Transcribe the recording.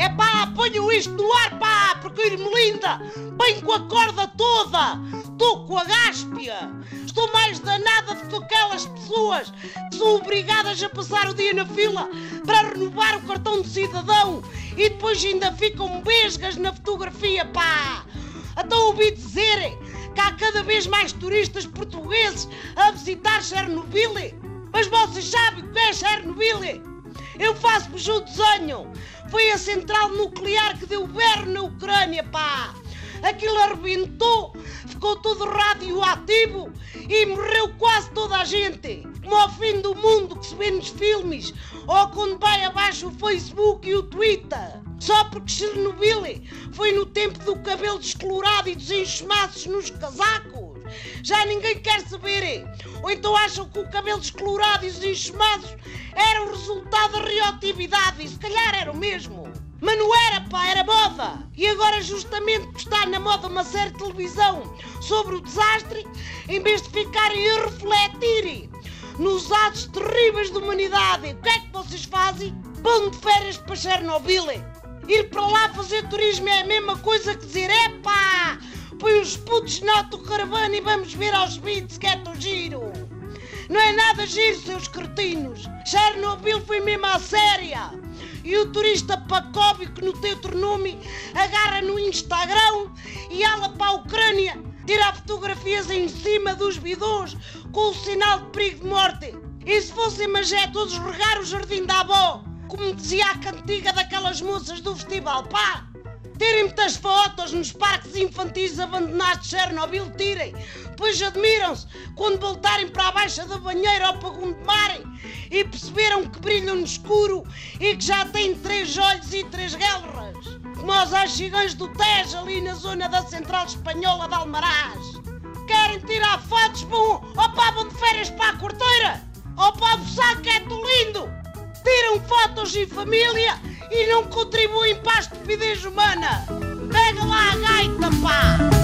É pá, ponham isto no ar, pá, porque Irmelinda bem com a corda toda. Estou com a gáspia. Estou mais danada do que aquelas pessoas que são obrigadas a passar o dia na fila para renovar o cartão de cidadão e depois ainda ficam besgas na fotografia, pá. Até ouvi dizerem que há cada vez mais turistas portugueses a visitar Chernobyl. Mas vocês sabem o que é Chernobyl? Eu faço-vos o desenho. Foi a central nuclear que deu berro na Ucrânia, pá! Aquilo arrebentou, ficou tudo radioativo e morreu quase toda a gente. Como ao fim do mundo que se vê nos filmes ou quando vai abaixo o Facebook e o Twitter. Só porque Chernobyl foi no tempo do cabelo descolorado e dos enxumaços nos casacos. Já ninguém quer saber. Ou então acham que o cabelo descolorado e os enxumados eram o resultado da radioatividade. E se calhar era o mesmo. Mas não era, pá, era moda. E agora, justamente por estar na moda uma série de televisão sobre o desastre, em vez de ficarem a refletir nos atos terríveis da humanidade, o que é que vocês fazem? Vão de férias para Chernobyl. Ir para lá fazer turismo é a mesma coisa que dizer, põe os putos na autocaravana e vamos ver aos Beats que é tão giro. Não é nada giro, seus cretinos. Chernobyl foi mesmo à séria. E o turista pacóbico no teu nome agarra no Instagram e ala para a Ucrânia tirar fotografias em cima dos bidões com o sinal de perigo de morte. E se fossem magé todos regar o jardim da avó, como dizia a cantiga daquelas moças do festival, pá! Tirem muitas fotos nos parques infantis abandonados de Chernobyl, tirem. Depois admiram-se quando voltarem para a baixa da banheira ou para Gondomarem e perceberam que brilham no escuro e que já têm três olhos e três guerras. Como os achigães do Tejo ali na zona da Central Espanhola de Almaraz. Querem tirar fotos? Bom, ou pá, vão de férias para a corteira? Ou para o saco é lindo? Tiram fotos em família e não contribuem para a estupidez humana. Pega lá a gaita, pá!